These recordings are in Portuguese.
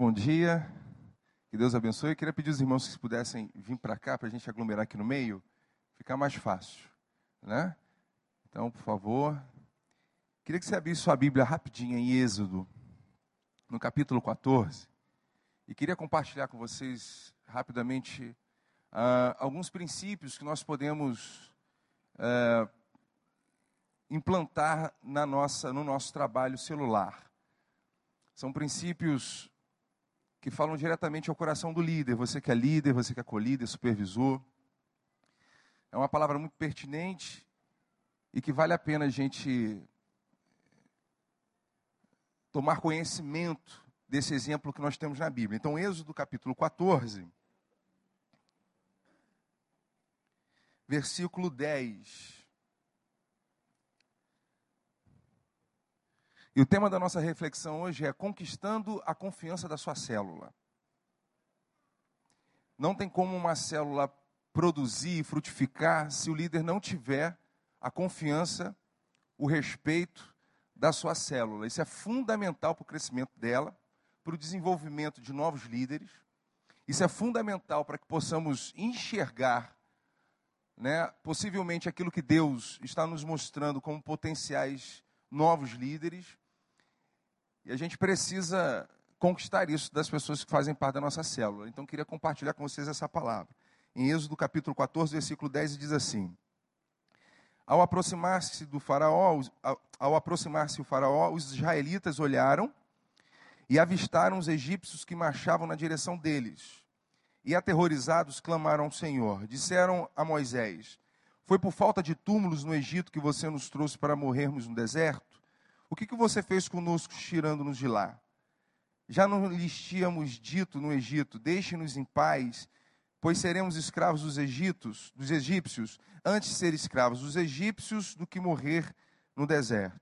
bom dia. Que Deus abençoe. Eu queria pedir aos irmãos que pudessem vir para cá para a gente aglomerar aqui no meio, ficar mais fácil, né? Então, por favor. Queria que você abrisse sua Bíblia rapidinho em Êxodo, no capítulo 14. E queria compartilhar com vocês rapidamente uh, alguns princípios que nós podemos uh, implantar na nossa, no nosso trabalho celular. São princípios que falam diretamente ao coração do líder. Você que é líder, você que é colíder, supervisor. É uma palavra muito pertinente e que vale a pena a gente tomar conhecimento desse exemplo que nós temos na Bíblia. Então, Êxodo capítulo 14, versículo 10. E o tema da nossa reflexão hoje é conquistando a confiança da sua célula. Não tem como uma célula produzir e frutificar se o líder não tiver a confiança, o respeito da sua célula. Isso é fundamental para o crescimento dela, para o desenvolvimento de novos líderes. Isso é fundamental para que possamos enxergar, né, possivelmente aquilo que Deus está nos mostrando como potenciais novos líderes. E a gente precisa conquistar isso das pessoas que fazem parte da nossa célula. Então, queria compartilhar com vocês essa palavra. Em Êxodo capítulo 14, versículo 10, diz assim: Ao aproximar-se do faraó, ao aproximar-se o faraó, os israelitas olharam e avistaram os egípcios que marchavam na direção deles. E aterrorizados clamaram ao Senhor. Disseram a Moisés: Foi por falta de túmulos no Egito que você nos trouxe para morrermos no deserto? O que, que você fez conosco tirando-nos de lá? Já não lhes tínhamos dito no Egito: Deixe-nos em paz, pois seremos escravos dos egípcios, dos egípcios, antes de ser escravos dos egípcios do que morrer no deserto.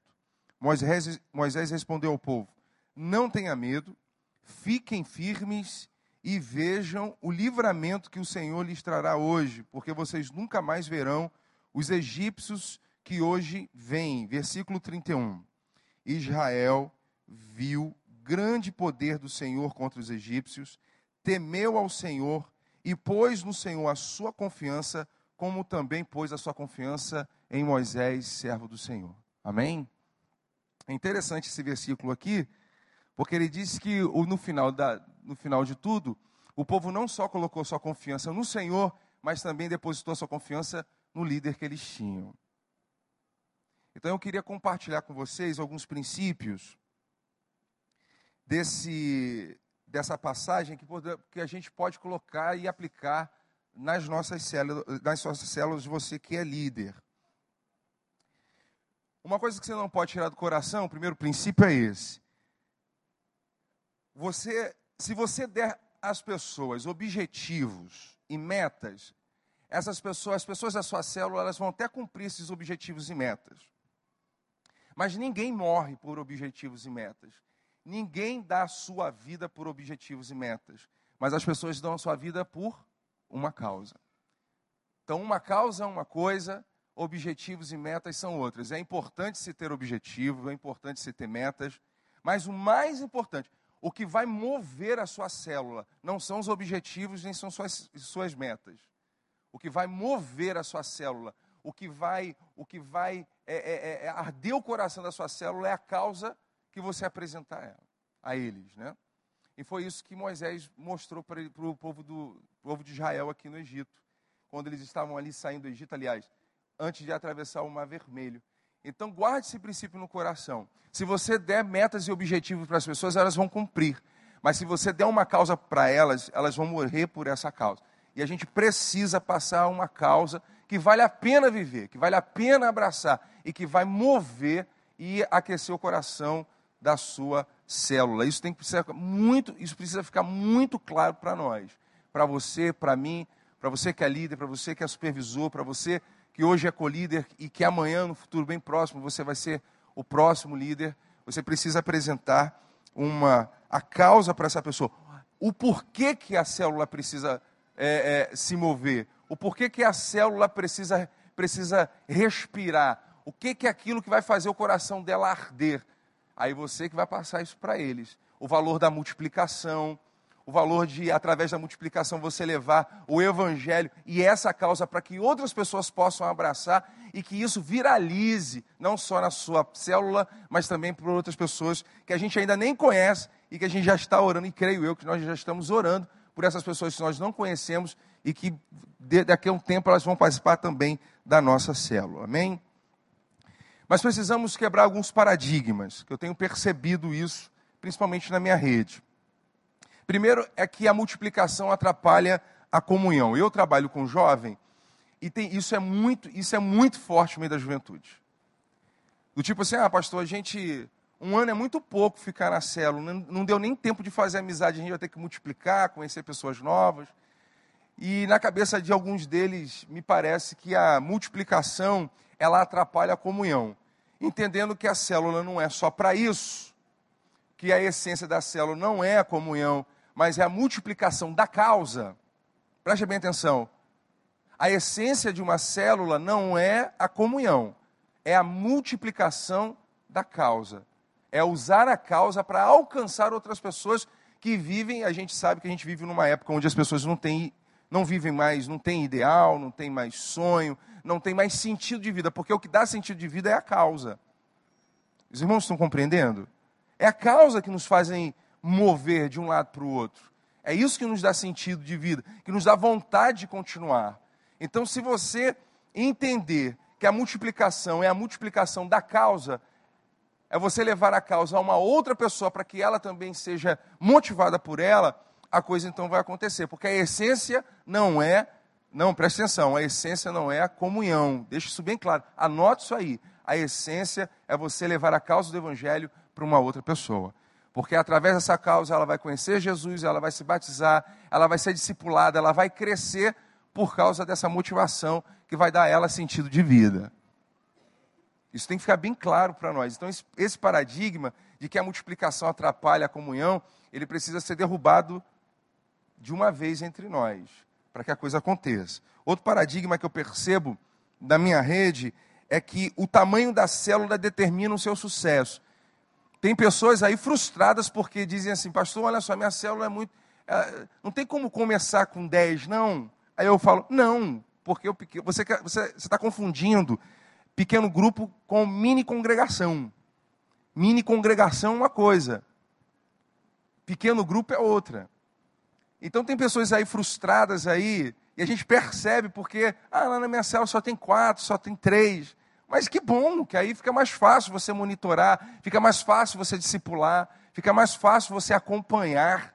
Moisés, Moisés respondeu ao povo: Não tenha medo, fiquem firmes e vejam o livramento que o Senhor lhes trará hoje, porque vocês nunca mais verão os egípcios que hoje vêm. Versículo 31. Israel viu grande poder do Senhor contra os egípcios, temeu ao Senhor e pôs no Senhor a sua confiança, como também pôs a sua confiança em Moisés, servo do Senhor. Amém? É interessante esse versículo aqui, porque ele diz que no final, da, no final de tudo, o povo não só colocou sua confiança no Senhor, mas também depositou sua confiança no líder que eles tinham. Então eu queria compartilhar com vocês alguns princípios desse, dessa passagem que, que a gente pode colocar e aplicar nas nossas células, nas nossas células, você que é líder. Uma coisa que você não pode tirar do coração, o primeiro princípio é esse. Você, se você der às pessoas objetivos e metas, essas pessoas, as pessoas da sua célula, elas vão até cumprir esses objetivos e metas. Mas ninguém morre por objetivos e metas. Ninguém dá a sua vida por objetivos e metas. Mas as pessoas dão a sua vida por uma causa. Então, uma causa é uma coisa, objetivos e metas são outras. É importante se ter objetivo, é importante se ter metas, mas o mais importante, o que vai mover a sua célula não são os objetivos nem são suas, suas metas. O que vai mover a sua célula, o que vai, o que vai é, é, é, é, arder o coração da sua célula é a causa que você apresentar a, eles, né? E foi isso que Moisés mostrou para o povo, do, povo de Israel aqui no Egito, quando eles estavam ali saindo do Egito, aliás, antes de atravessar o Mar Vermelho. Então, guarde esse princípio no coração. Se você der metas e objetivos para as pessoas, elas vão cumprir. Mas se você der uma causa para elas, elas vão morrer por essa causa. E a gente precisa passar uma causa que vale a pena viver, que vale a pena abraçar e que vai mover e aquecer o coração da sua célula. Isso tem que ser muito, isso precisa ficar muito claro para nós, para você, para mim, para você que é líder, para você que é supervisor, para você que hoje é co-líder e que amanhã, no futuro bem próximo, você vai ser o próximo líder. Você precisa apresentar uma a causa para essa pessoa, o porquê que a célula precisa é, é, se mover, o porquê que a célula precisa, precisa respirar, o que, que é aquilo que vai fazer o coração dela arder. Aí você que vai passar isso para eles. o valor da multiplicação, o valor de, através da multiplicação, você levar o evangelho e essa causa para que outras pessoas possam abraçar e que isso viralize, não só na sua célula, mas também por outras pessoas que a gente ainda nem conhece e que a gente já está orando, e creio eu que nós já estamos orando por essas pessoas que nós não conhecemos e que daqui a um tempo elas vão participar também da nossa célula. Amém? Mas precisamos quebrar alguns paradigmas, que eu tenho percebido isso, principalmente na minha rede. Primeiro é que a multiplicação atrapalha a comunhão. Eu trabalho com jovem e tem, isso, é muito, isso é muito forte no meio da juventude. Do tipo assim, ah, pastor, a gente. Um ano é muito pouco ficar na célula, não, não deu nem tempo de fazer amizade, a gente vai ter que multiplicar, conhecer pessoas novas. E na cabeça de alguns deles, me parece que a multiplicação ela atrapalha a comunhão, entendendo que a célula não é só para isso, que a essência da célula não é a comunhão, mas é a multiplicação da causa. Preste bem atenção. A essência de uma célula não é a comunhão, é a multiplicação da causa. É usar a causa para alcançar outras pessoas que vivem, a gente sabe que a gente vive numa época onde as pessoas não têm, não vivem mais, não têm ideal, não têm mais sonho, não tem mais sentido de vida, porque o que dá sentido de vida é a causa. Os irmãos estão compreendendo? É a causa que nos fazem mover de um lado para o outro. É isso que nos dá sentido de vida, que nos dá vontade de continuar. Então, se você entender que a multiplicação é a multiplicação da causa, é você levar a causa a uma outra pessoa para que ela também seja motivada por ela, a coisa então vai acontecer. Porque a essência não é, não, presta atenção, a essência não é a comunhão. Deixa isso bem claro. Anote isso aí. A essência é você levar a causa do evangelho para uma outra pessoa. Porque através dessa causa ela vai conhecer Jesus, ela vai se batizar, ela vai ser discipulada, ela vai crescer por causa dessa motivação que vai dar a ela sentido de vida. Isso tem que ficar bem claro para nós. Então, esse paradigma de que a multiplicação atrapalha a comunhão, ele precisa ser derrubado de uma vez entre nós, para que a coisa aconteça. Outro paradigma que eu percebo da minha rede é que o tamanho da célula determina o seu sucesso. Tem pessoas aí frustradas porque dizem assim, pastor, olha só, minha célula é muito. É, não tem como começar com 10, não. Aí eu falo, não, porque você está você, você tá confundindo pequeno grupo com mini congregação. Mini congregação é uma coisa, pequeno grupo é outra. Então tem pessoas aí frustradas aí, e a gente percebe porque, ah, lá na minha célula só tem quatro, só tem três. Mas que bom, que aí fica mais fácil você monitorar, fica mais fácil você discipular, fica mais fácil você acompanhar,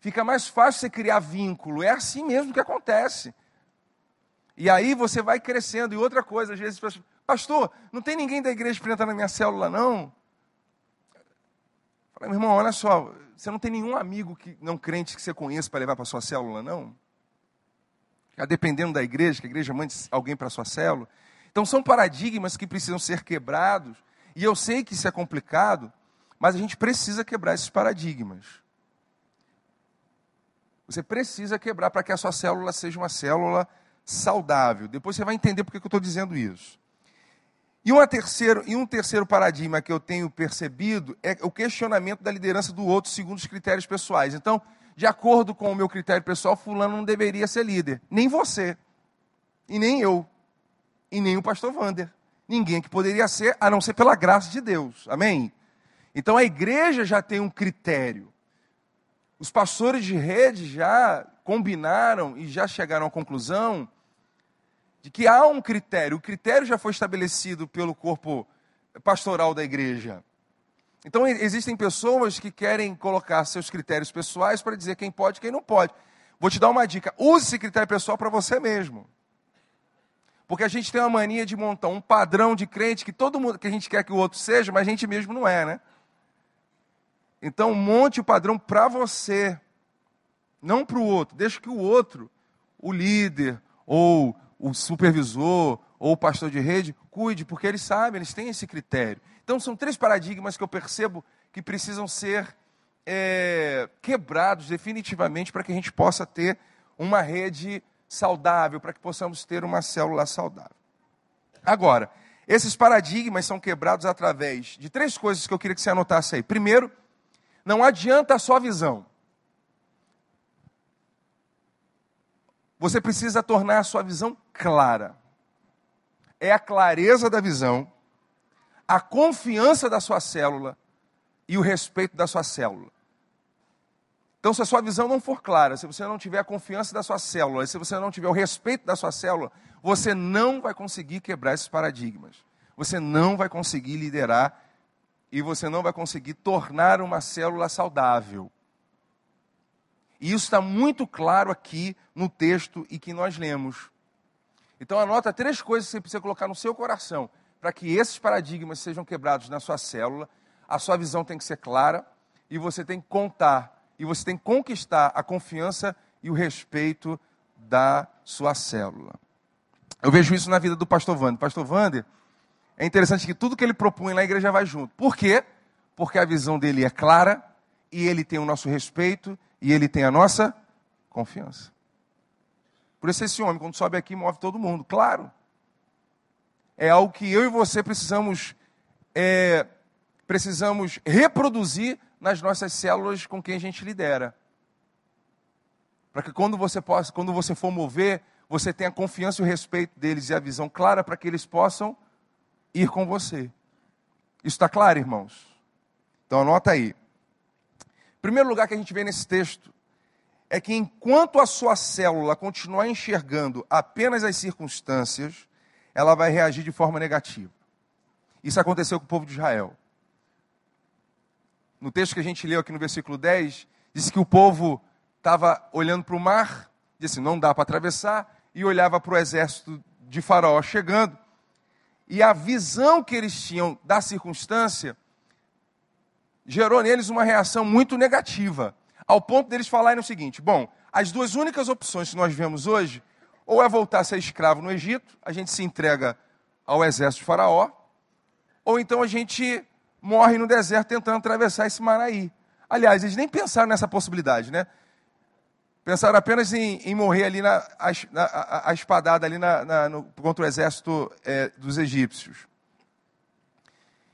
fica mais fácil você criar vínculo. É assim mesmo que acontece. E aí você vai crescendo. E outra coisa, às vezes, pastor, não tem ninguém da igreja para entrar na minha célula, não? Falei, meu irmão, olha só, você não tem nenhum amigo que não crente que você conheça para levar para sua célula, não? Ficar dependendo da igreja, que a igreja mande alguém para sua célula. Então são paradigmas que precisam ser quebrados, e eu sei que isso é complicado, mas a gente precisa quebrar esses paradigmas. Você precisa quebrar para que a sua célula seja uma célula saudável. Depois você vai entender por que eu estou dizendo isso. E, uma terceiro, e um terceiro paradigma que eu tenho percebido é o questionamento da liderança do outro segundo os critérios pessoais. Então, de acordo com o meu critério pessoal, fulano não deveria ser líder. Nem você. E nem eu e nem o pastor Wander. Ninguém que poderia ser, a não ser pela graça de Deus. Amém? Então a igreja já tem um critério. Os pastores de rede já combinaram e já chegaram à conclusão de que há um critério. O critério já foi estabelecido pelo corpo pastoral da igreja. Então existem pessoas que querem colocar seus critérios pessoais para dizer quem pode e quem não pode. Vou te dar uma dica: use esse critério pessoal para você mesmo. Porque a gente tem uma mania de montar um padrão de crente que todo mundo que a gente quer que o outro seja, mas a gente mesmo não é, né? Então monte o padrão para você, não para o outro. Deixa que o outro, o líder, ou o supervisor, ou o pastor de rede, cuide, porque eles sabem, eles têm esse critério. Então são três paradigmas que eu percebo que precisam ser é, quebrados definitivamente para que a gente possa ter uma rede saudável, para que possamos ter uma célula saudável. Agora, esses paradigmas são quebrados através de três coisas que eu queria que você anotasse aí. Primeiro, Não adianta sua visão. Você precisa tornar a sua visão clara. É a clareza da visão, a confiança da sua célula e o respeito da sua célula. Então, se a sua visão não for clara, se você não tiver a confiança da sua célula, se você não tiver o respeito da sua célula, você não vai conseguir quebrar esses paradigmas. Você não vai conseguir liderar e você não vai conseguir tornar uma célula saudável. E isso está muito claro aqui no texto e que nós lemos. Então anota três coisas que você precisa colocar no seu coração para que esses paradigmas sejam quebrados na sua célula. A sua visão tem que ser clara e você tem que contar e você tem que conquistar a confiança e o respeito da sua célula. Eu vejo isso na vida do pastor Wander. Pastor Wander, é interessante que tudo que ele propõe na igreja vai junto. Por quê? Porque a visão dele é clara e ele tem o nosso respeito e ele tem a nossa confiança. Por isso esse homem, quando sobe aqui, move todo mundo. Claro. É algo que eu e você precisamos, é, precisamos reproduzir nas nossas células com quem a gente lidera. Para que quando você possa, quando você for mover, você tenha a confiança e o respeito deles e a visão clara para que eles possam ir com você. Isso está claro, irmãos? Então anota aí. Primeiro lugar que a gente vê nesse texto é que enquanto a sua célula continuar enxergando apenas as circunstâncias, ela vai reagir de forma negativa. Isso aconteceu com o povo de Israel no texto que a gente leu aqui no versículo 10, diz que o povo estava olhando para o mar, disse: não dá para atravessar, e olhava para o exército de Faraó chegando. E a visão que eles tinham da circunstância gerou neles uma reação muito negativa, ao ponto deles falarem o seguinte: bom, as duas únicas opções que nós vemos hoje, ou é voltar a ser escravo no Egito, a gente se entrega ao exército de Faraó, ou então a gente morre no deserto tentando atravessar esse mar aí. Aliás, eles nem pensaram nessa possibilidade, né? Pensaram apenas em, em morrer ali na, a, a, a espadada ali na, na, no, contra o exército é, dos egípcios.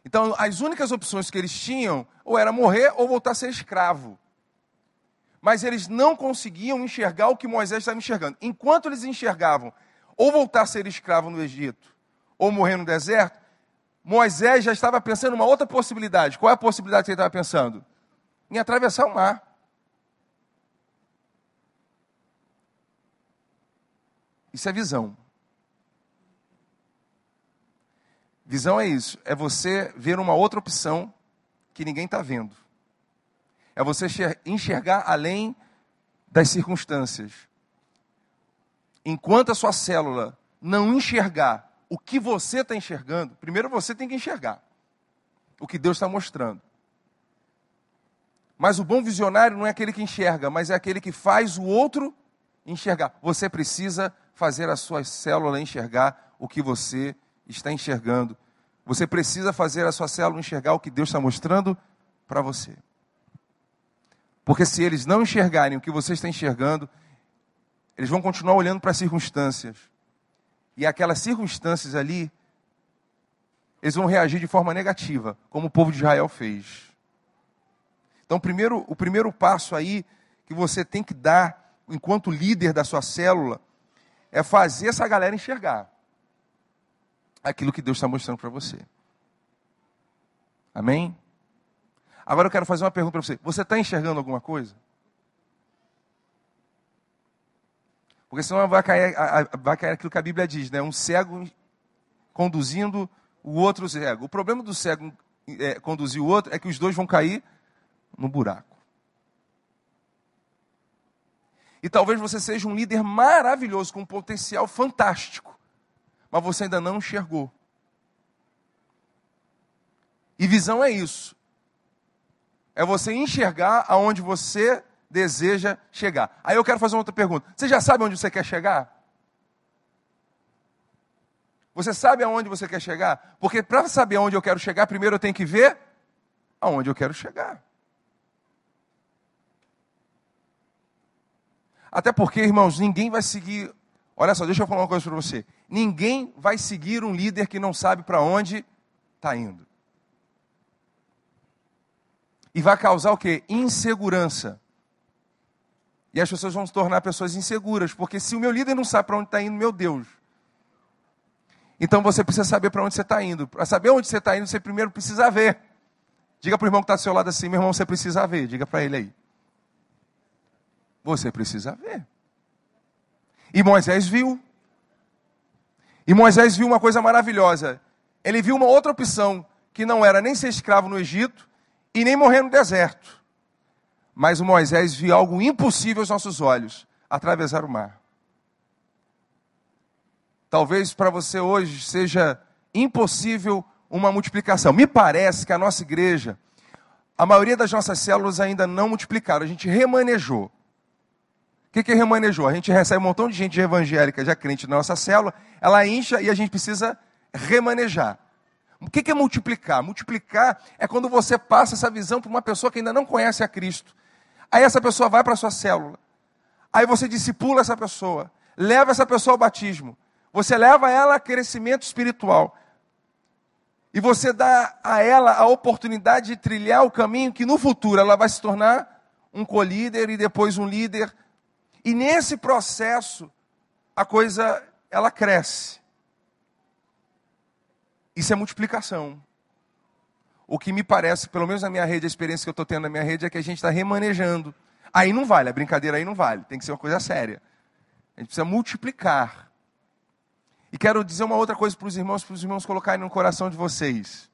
Então, as únicas opções que eles tinham ou era morrer ou voltar a ser escravo. Mas eles não conseguiam enxergar o que Moisés estava enxergando. Enquanto eles enxergavam ou voltar a ser escravo no Egito ou morrer no deserto, Moisés já estava pensando uma outra possibilidade. Qual é a possibilidade que ele estava pensando? Em atravessar o mar. Isso é visão. Visão é isso, é você ver uma outra opção que ninguém está vendo. É você enxergar além das circunstâncias. Enquanto a sua célula não enxergar o que você está enxergando, primeiro você tem que enxergar o que Deus está mostrando. Mas o bom visionário não é aquele que enxerga, mas é aquele que faz o outro enxergar. Você precisa fazer a sua célula enxergar o que você está enxergando. Você precisa fazer a sua célula enxergar o que Deus está mostrando para você. Porque se eles não enxergarem o que você está enxergando, eles vão continuar olhando para as circunstâncias e aquelas circunstâncias ali, eles vão reagir de forma negativa, como o povo de Israel fez. Então, primeiro, o primeiro passo aí que você tem que dar, enquanto líder da sua célula, é fazer essa galera enxergar aquilo que Deus está mostrando para você. Amém? Agora eu quero fazer uma pergunta para você. Você está enxergando alguma coisa? Porque senão vai cair, vai cair aquilo que a Bíblia diz, né? Um cego conduzindo o outro cego. O problema do cego é, conduzir o outro é que os dois vão cair no buraco. E talvez você seja um líder maravilhoso, com um potencial fantástico, mas você ainda não enxergou. E visão é isso. É você enxergar aonde você deseja chegar. Aí eu quero fazer uma outra pergunta. Você já sabe onde você quer chegar? Você sabe aonde você quer chegar? Porque para saber aonde eu quero chegar, primeiro eu tenho que ver aonde eu quero chegar. Até porque, irmãos, ninguém vai seguir. Olha só, deixa eu falar uma coisa para você. Ninguém vai seguir um líder que não sabe para onde está indo. E vai causar o quê? Insegurança. E as pessoas vão se tornar pessoas inseguras, porque se o meu líder não sabe para onde está indo, meu Deus. Então você precisa saber para onde você está indo. Para saber onde você está indo, você primeiro precisa ver. Diga para o irmão que está do seu lado assim, meu irmão, você precisa ver. Diga para ele aí. Você precisa ver. E Moisés viu. E Moisés viu uma coisa maravilhosa. Ele viu uma outra opção, que não era nem ser escravo no Egito e nem morrer no deserto. Mas Moisés viu algo impossível aos nossos olhos: atravessar o mar. Talvez para você hoje seja impossível uma multiplicação. Me parece que a nossa igreja, a maioria das nossas células ainda não multiplicaram, a gente remanejou. Que, que remanejou? A gente recebe um montão de gente evangélica, já crente na nossa célula, ela incha e a gente precisa remanejar. O que é multiplicar? Multiplicar é quando você passa essa visão para uma pessoa que ainda não conhece a Cristo. Aí essa pessoa vai para a sua célula. Aí você discipula essa pessoa. Leva essa pessoa ao batismo. Você leva ela a crescimento espiritual. E você dá a ela a oportunidade de trilhar o caminho que no futuro ela vai se tornar um colíder e depois um líder. E nesse processo a coisa ela cresce. Isso é multiplicação. O que me parece, pelo menos na minha rede, a experiência que eu estou tendo na minha rede é que a gente está remanejando. Aí não vale, a brincadeira aí não vale, tem que ser uma coisa séria. A gente precisa multiplicar. E quero dizer uma outra coisa para os irmãos, para os irmãos colocarem no coração de vocês.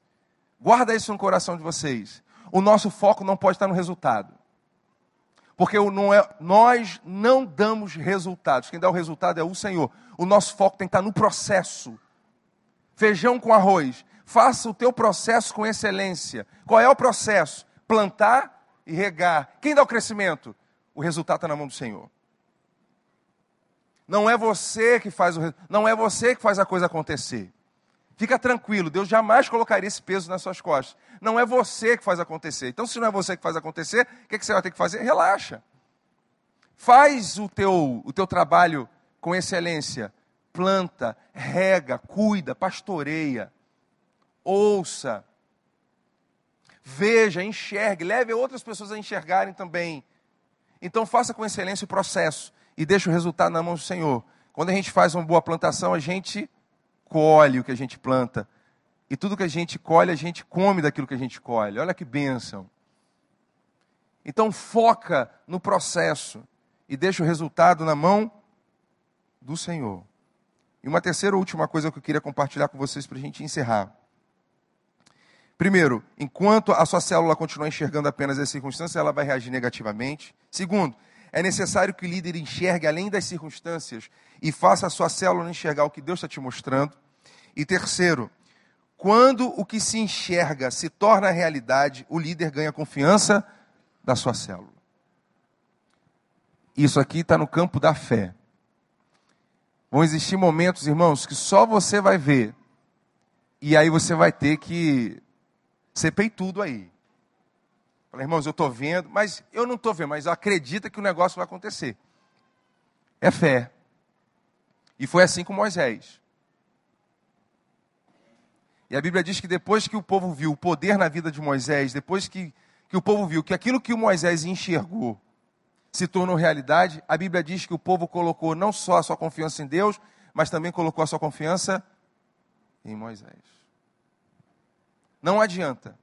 Guarda isso no coração de vocês. O nosso foco não pode estar no resultado. Porque não é, nós não damos resultados. Quem dá o resultado é o Senhor. O nosso foco tem que estar no processo. Feijão com arroz. Faça o teu processo com excelência. Qual é o processo? Plantar e regar. Quem dá o crescimento? O resultado está na mão do Senhor. Não é você que faz o, não é você que faz a coisa acontecer. Fica tranquilo, Deus jamais colocaria esse peso nas suas costas. Não é você que faz acontecer. Então, se não é você que faz acontecer, o que, é que você vai ter que fazer? Relaxa. Faz o teu, o teu trabalho com excelência. Planta, rega, cuida, pastoreia ouça, veja, enxergue, leve outras pessoas a enxergarem também. Então faça com excelência o processo e deixe o resultado na mão do Senhor. Quando a gente faz uma boa plantação, a gente colhe o que a gente planta. E tudo que a gente colhe, a gente come daquilo que a gente colhe. Olha que bênção. Então foca no processo e deixa o resultado na mão do Senhor. E uma terceira última coisa que eu queria compartilhar com vocês para a gente encerrar. Primeiro, enquanto a sua célula continuar enxergando apenas as circunstâncias, ela vai reagir negativamente. Segundo, é necessário que o líder enxergue além das circunstâncias e faça a sua célula enxergar o que Deus está te mostrando. E terceiro, quando o que se enxerga se torna realidade, o líder ganha confiança da sua célula. Isso aqui está no campo da fé. Vão existir momentos, irmãos, que só você vai ver. E aí você vai ter que você tudo aí. Falei, irmãos, eu estou vendo, mas eu não estou vendo, mas acredita que o negócio vai acontecer. É fé. E foi assim com Moisés. E a Bíblia diz que depois que o povo viu o poder na vida de Moisés, depois que, que o povo viu que aquilo que o Moisés enxergou se tornou realidade, a Bíblia diz que o povo colocou não só a sua confiança em Deus, mas também colocou a sua confiança em Moisés. Não adianta.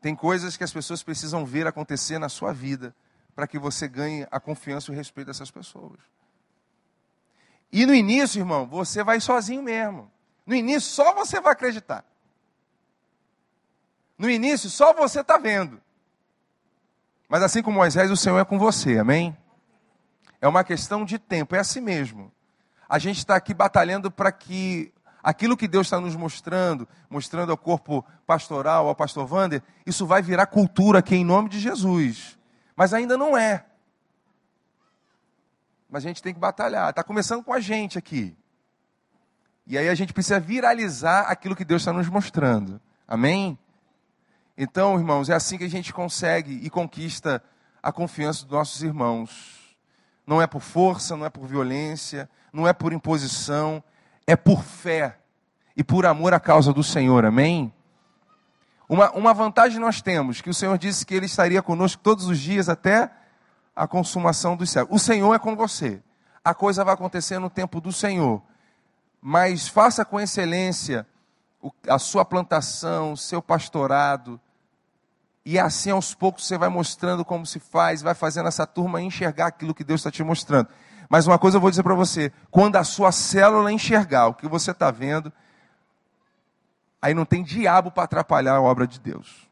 Tem coisas que as pessoas precisam ver acontecer na sua vida para que você ganhe a confiança e o respeito dessas pessoas. E no início, irmão, você vai sozinho mesmo. No início, só você vai acreditar. No início, só você está vendo. Mas assim como Moisés, o Senhor é com você, amém? É uma questão de tempo, é assim mesmo. A gente está aqui batalhando para que aquilo que Deus está nos mostrando, mostrando ao corpo pastoral, ao pastor Wander, isso vai virar cultura aqui em nome de Jesus. Mas ainda não é. Mas a gente tem que batalhar. Está começando com a gente aqui. E aí a gente precisa viralizar aquilo que Deus está nos mostrando. Amém? Então, irmãos, é assim que a gente consegue e conquista a confiança dos nossos irmãos. Não é por força, não é por violência, não é por imposição, é por fé e por amor à causa do Senhor, amém? Uma, uma vantagem nós temos, que o Senhor disse que Ele estaria conosco todos os dias até a consumação dos céus. O Senhor é com você. A coisa vai acontecer no tempo do Senhor. Mas faça com excelência a sua plantação, o seu pastorado. E assim aos poucos você vai mostrando como se faz, vai fazendo essa turma enxergar aquilo que Deus está te mostrando. Mas uma coisa eu vou dizer para você: quando a sua célula enxergar o que você está vendo, aí não tem diabo para atrapalhar a obra de Deus.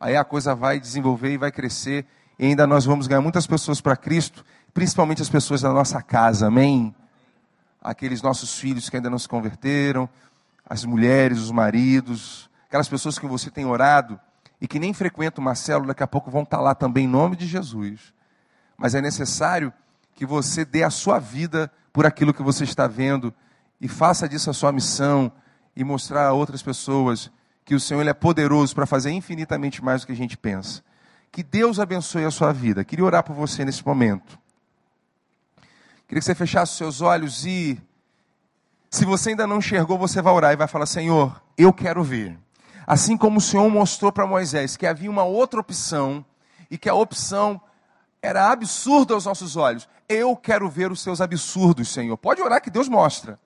Aí a coisa vai desenvolver e vai crescer, e ainda nós vamos ganhar muitas pessoas para Cristo, principalmente as pessoas da nossa casa, amém? Aqueles nossos filhos que ainda não se converteram, as mulheres, os maridos, aquelas pessoas que você tem orado e que nem frequentam uma célula, daqui a pouco vão estar tá lá também em nome de Jesus. Mas é necessário que você dê a sua vida por aquilo que você está vendo e faça disso a sua missão e mostrar a outras pessoas que o Senhor ele é poderoso para fazer infinitamente mais do que a gente pensa. Que Deus abençoe a sua vida. Queria orar por você nesse momento. Queria que você fechasse os seus olhos e, se você ainda não enxergou, você vai orar e vai falar: Senhor, eu quero ver. Assim como o Senhor mostrou para Moisés que havia uma outra opção e que a opção era absurda aos nossos olhos. Eu quero ver os seus absurdos, Senhor. Pode orar que Deus mostra.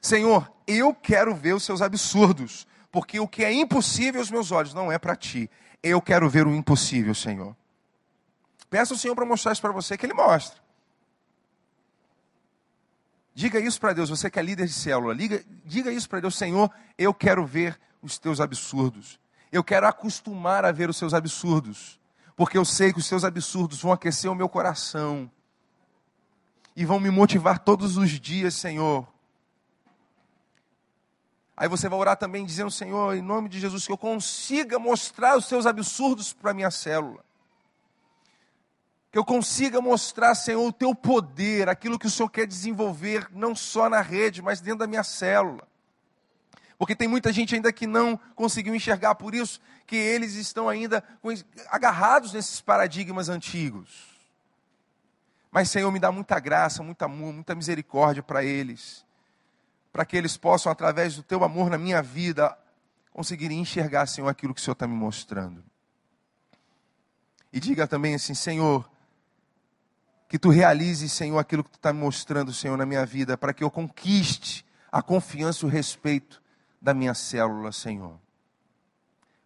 Senhor, eu quero ver os seus absurdos, porque o que é impossível aos meus olhos não é para ti. Eu quero ver o impossível, Senhor. Peça ao Senhor para mostrar isso para você, que Ele mostra. Diga isso para Deus, você que é líder de célula. Diga, diga isso para Deus, Senhor, eu quero ver os teus absurdos. Eu quero acostumar a ver os seus absurdos. Porque eu sei que os seus absurdos vão aquecer o meu coração. E vão me motivar todos os dias, Senhor, Aí você vai orar também dizendo, Senhor, em nome de Jesus, que eu consiga mostrar os seus absurdos para a minha célula. Que eu consiga mostrar, Senhor, o teu poder, aquilo que o Senhor quer desenvolver, não só na rede, mas dentro da minha célula. Porque tem muita gente ainda que não conseguiu enxergar, por isso que eles estão ainda agarrados nesses paradigmas antigos. Mas, Senhor, me dá muita graça, muita amor, muita misericórdia para eles para que eles possam, através do teu amor na minha vida, conseguirem enxergar, Senhor, aquilo que o Senhor está me mostrando. E diga também assim, Senhor, que tu realizes, Senhor, aquilo que tu está mostrando, Senhor, na minha vida, para que eu conquiste a confiança e o respeito da minha célula, Senhor.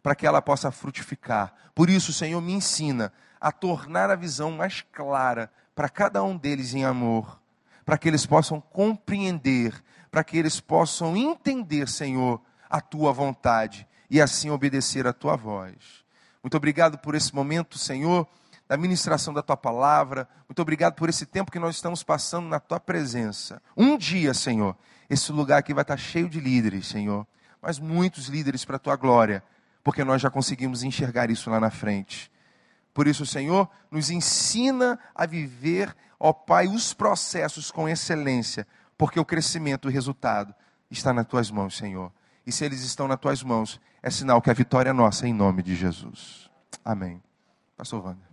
Para que ela possa frutificar. Por isso, Senhor, me ensina a tornar a visão mais clara para cada um deles em amor, para que eles possam compreender para que eles possam entender, Senhor, a tua vontade e assim obedecer a tua voz. Muito obrigado por esse momento, Senhor, da ministração da tua palavra. Muito obrigado por esse tempo que nós estamos passando na tua presença. Um dia, Senhor, esse lugar aqui vai estar cheio de líderes, Senhor, mas muitos líderes para a tua glória, porque nós já conseguimos enxergar isso lá na frente. Por isso, Senhor, nos ensina a viver, ó Pai, os processos com excelência, porque o crescimento, o resultado está nas tuas mãos, Senhor. E se eles estão nas tuas mãos, é sinal que a vitória é nossa em nome de Jesus. Amém. Pastor Wander.